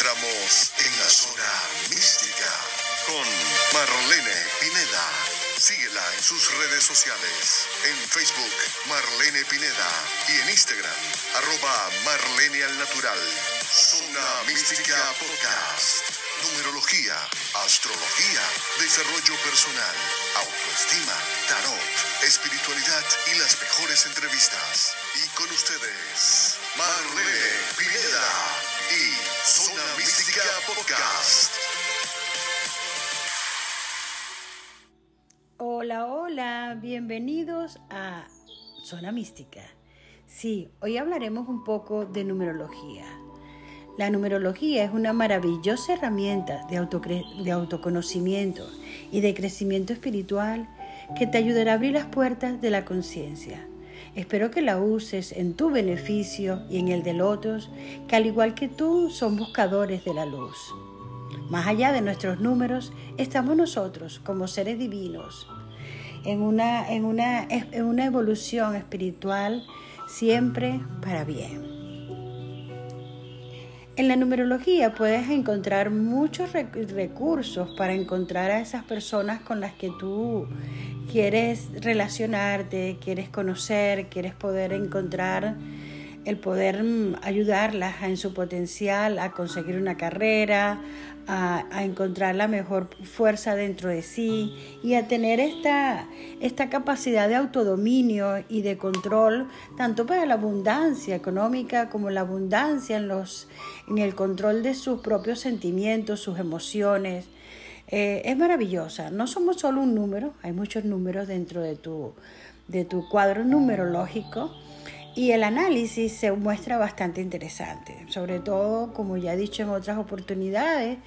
encontramos en la zona mística con Marlene Pineda. Síguela en sus redes sociales. En Facebook, Marlene Pineda. Y en Instagram, arroba Marlene al Natural. Zona Mística Podcast. Numerología, astrología, desarrollo personal, autoestima, tarot, espiritualidad y las mejores entrevistas. Y con ustedes, Marlene Pineda y Zona Mística Podcast. Hola, hola, bienvenidos a Zona Mística. Sí, hoy hablaremos un poco de numerología. La numerología es una maravillosa herramienta de, de autoconocimiento y de crecimiento espiritual que te ayudará a abrir las puertas de la conciencia. Espero que la uses en tu beneficio y en el de otros, que al igual que tú son buscadores de la luz. Más allá de nuestros números, estamos nosotros como seres divinos, en una, en una, en una evolución espiritual siempre para bien. En la numerología puedes encontrar muchos recursos para encontrar a esas personas con las que tú quieres relacionarte, quieres conocer, quieres poder encontrar el poder mm, ayudarlas en su potencial a conseguir una carrera, a, encontrar la mejor fuerza dentro de sí y a tener esta, esta capacidad de autodominio y de control, tanto para la abundancia económica como la abundancia en, los, en el control de sus propios sentimientos, sus emociones. Eh, es maravillosa. No somos solo un número, hay muchos números dentro de tu, de tu cuadro numerológico y el análisis se muestra bastante interesante, sobre todo, como ya he dicho en otras oportunidades,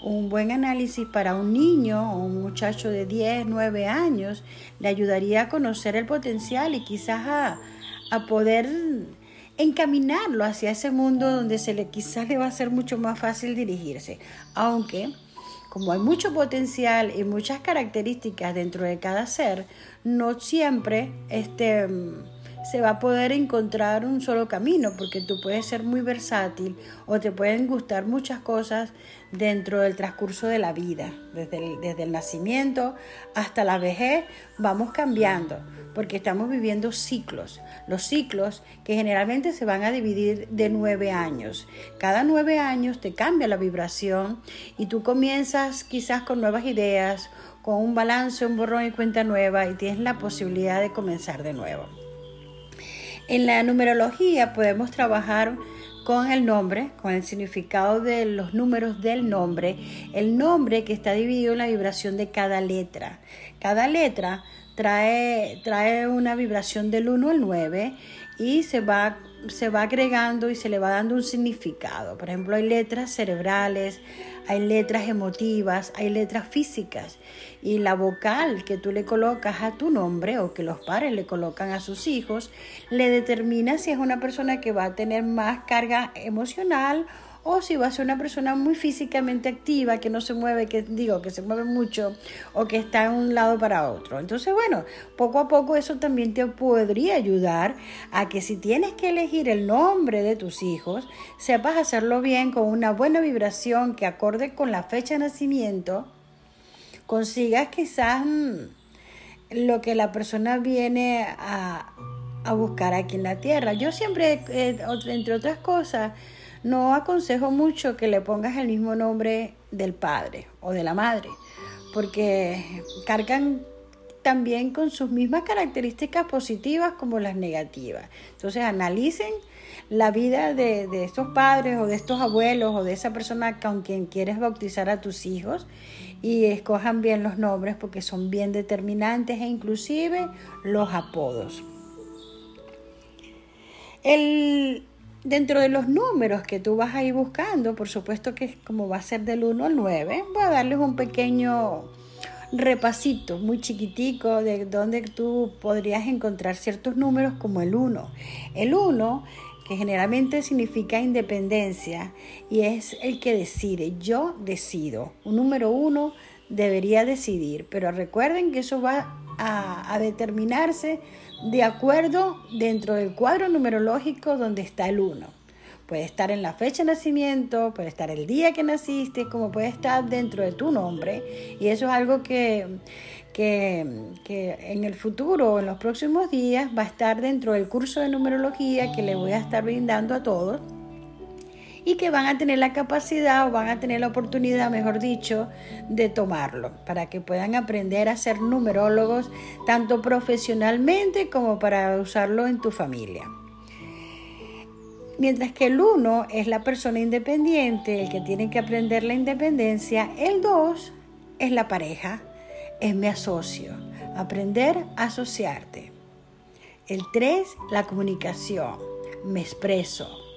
un buen análisis para un niño o un muchacho de 10, 9 años le ayudaría a conocer el potencial y quizás a, a poder encaminarlo hacia ese mundo donde se le quizás le va a ser mucho más fácil dirigirse, aunque como hay mucho potencial y muchas características dentro de cada ser, no siempre este se va a poder encontrar un solo camino, porque tú puedes ser muy versátil o te pueden gustar muchas cosas dentro del transcurso de la vida, desde el, desde el nacimiento hasta la vejez, vamos cambiando, porque estamos viviendo ciclos, los ciclos que generalmente se van a dividir de nueve años. Cada nueve años te cambia la vibración y tú comienzas quizás con nuevas ideas, con un balance, un borrón y cuenta nueva y tienes la posibilidad de comenzar de nuevo. En la numerología podemos trabajar con el nombre, con el significado de los números del nombre, el nombre que está dividido en la vibración de cada letra. Cada letra trae, trae una vibración del 1 al 9 y se va, se va agregando y se le va dando un significado. Por ejemplo, hay letras cerebrales, hay letras emotivas, hay letras físicas. Y la vocal que tú le colocas a tu nombre o que los padres le colocan a sus hijos, le determina si es una persona que va a tener más carga emocional o si va a ser una persona muy físicamente activa, que no se mueve, que digo, que se mueve mucho o que está de un lado para otro. Entonces, bueno, poco a poco eso también te podría ayudar a que si tienes que elegir el nombre de tus hijos, sepas hacerlo bien con una buena vibración que acorde con la fecha de nacimiento, consigas quizás mm, lo que la persona viene a, buscar aquí en la tierra. Yo siempre, entre otras cosas, no aconsejo mucho que le pongas el mismo nombre del padre o de la madre, porque cargan también con sus mismas características positivas como las negativas. Entonces analicen la vida de, de, estos padres o de estos abuelos o de esa persona con quien quieres bautizar a tus hijos y escojan bien los nombres porque son bien determinantes e inclusive los apodos. El, Dentro de los números que tú vas a ir buscando, por supuesto que como va a ser del 1 al 9, voy a darles un pequeño repasito muy chiquitico de donde tú podrías encontrar ciertos números como el 1. El 1, que generalmente significa independencia y es el que decide, yo decido. Un número 1 debería decidir, pero recuerden que eso va a, determinarse de acuerdo dentro del cuadro numerológico donde está el 1. Puede estar en la fecha de nacimiento, puede estar el día que naciste, como puede estar dentro de tu nombre. Y eso es algo que, que, en el futuro o en los próximos días va a estar dentro del curso de numerología que le voy a estar brindando a todos y que van a tener la capacidad o van a tener la oportunidad, mejor dicho, de tomarlo, para que puedan aprender a ser numerólogos tanto profesionalmente como para usarlo en tu familia. Mientras que el uno es la persona independiente, el que tiene que aprender la independencia, el dos es la pareja, es mi asocio, aprender a asociarte. El tres, la comunicación, me expreso.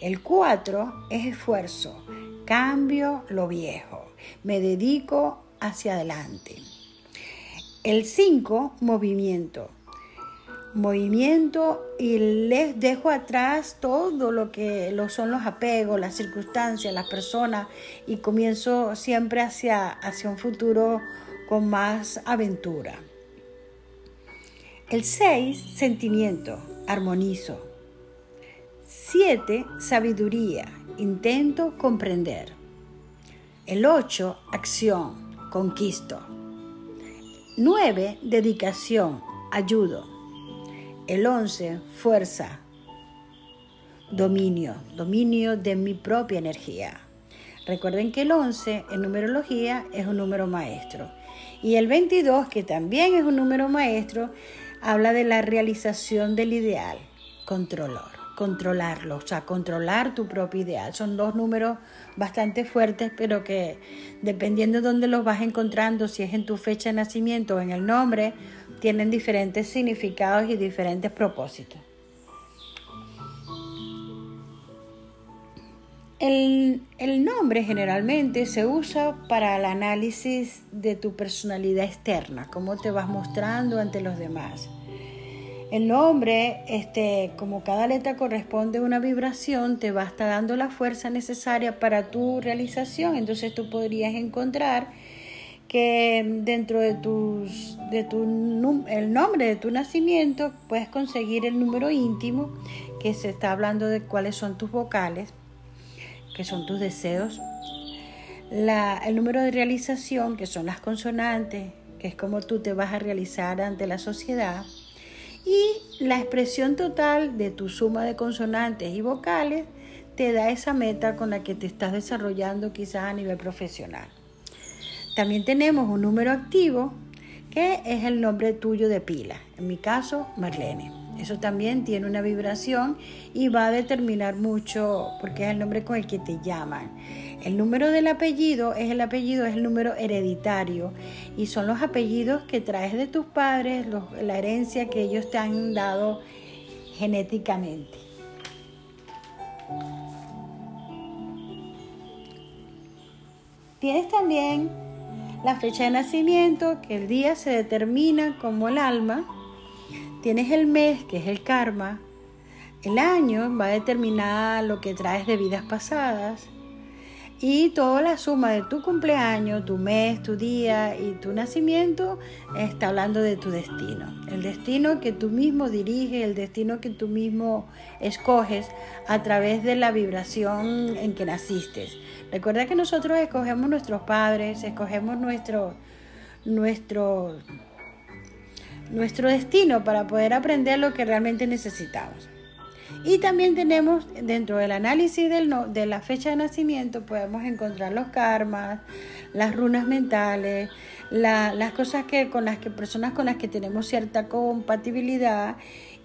El cuatro es esfuerzo, cambio lo viejo, me dedico hacia adelante. El cinco, movimiento, movimiento y les dejo atrás todo lo que lo son los apegos, las circunstancias, las personas y comienzo siempre hacia, hacia un futuro con más aventura. El 6, sentimiento, armonizo. 7, sabiduría, intento comprender. El 8, acción, conquisto. 9, dedicación, ayudo. El 11, fuerza, dominio, dominio de mi propia energía. Recuerden que el 11 en numerología es un número maestro. Y el 22, que también es un número maestro, habla de la realización del ideal, controlar, controlarlo, o sea, controlar tu propio ideal. Son dos números bastante fuertes, pero que dependiendo de dónde los vas encontrando, si es en tu fecha de nacimiento o en el nombre, tienen diferentes significados y diferentes propósitos. El, nombre generalmente se usa para el análisis de tu personalidad externa, cómo te vas mostrando ante los demás. El nombre, este, como cada letra corresponde a una vibración, te va a estar dando la fuerza necesaria para tu realización. Entonces tú podrías encontrar que dentro de, tus, de tu, el nombre de tu nacimiento puedes conseguir el número íntimo, que se está hablando de cuáles son tus vocales, que son tus deseos, el número de realización, que son las consonantes, que es como tú te vas a realizar ante la sociedad, y la expresión total de tu suma de consonantes y vocales te da esa meta con la que te estás desarrollando quizás a nivel profesional. También tenemos un número activo que es el nombre tuyo de pila. En mi caso, Marlene. Eso también tiene una vibración y va a determinar mucho porque es el nombre con el que te llaman. El número del apellido es el apellido, es el número hereditario y son los apellidos que traes de tus padres, la herencia que ellos te han dado genéticamente. Tienes también la fecha de nacimiento, que el día se determina como el alma. Tienes el mes, que es el karma. El año va a determinar lo que traes de vidas pasadas. Y toda la suma de tu cumpleaños, tu mes, tu día y tu nacimiento está hablando de tu destino. El destino que tú mismo diriges, el destino que tú mismo escoges a través de la vibración en que naciste. Recuerda que nosotros escogemos nuestros padres, escogemos nuestro, nuestro, nuestro destino para poder aprender lo que realmente necesitamos. Y también tenemos dentro del análisis del de la fecha de nacimiento, podemos encontrar los karmas, las runas mentales, las cosas que con las que personas con las que tenemos cierta compatibilidad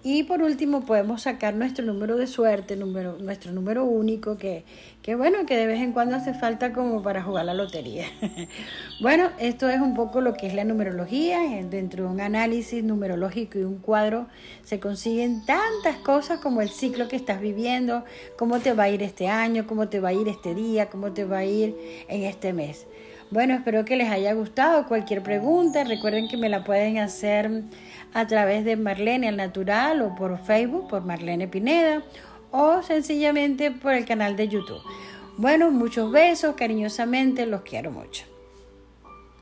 y por último podemos sacar nuestro número de suerte, número, nuestro número único, que, que bueno, que de vez en cuando hace falta como para jugar la lotería. bueno, esto es un poco lo que es la numerología. Dentro de un análisis numerológico y un cuadro se consiguen tantas cosas como el ciclo que estás viviendo, cómo te va a ir este año, cómo te va a ir este día, cómo te va a ir en este mes. Bueno, espero que les haya gustado. Cualquier pregunta, recuerden que me la pueden hacer a través de Marlene al Natural o por Facebook, por Marlene Pineda o sencillamente por el canal de YouTube. Bueno, muchos besos, cariñosamente, los quiero mucho.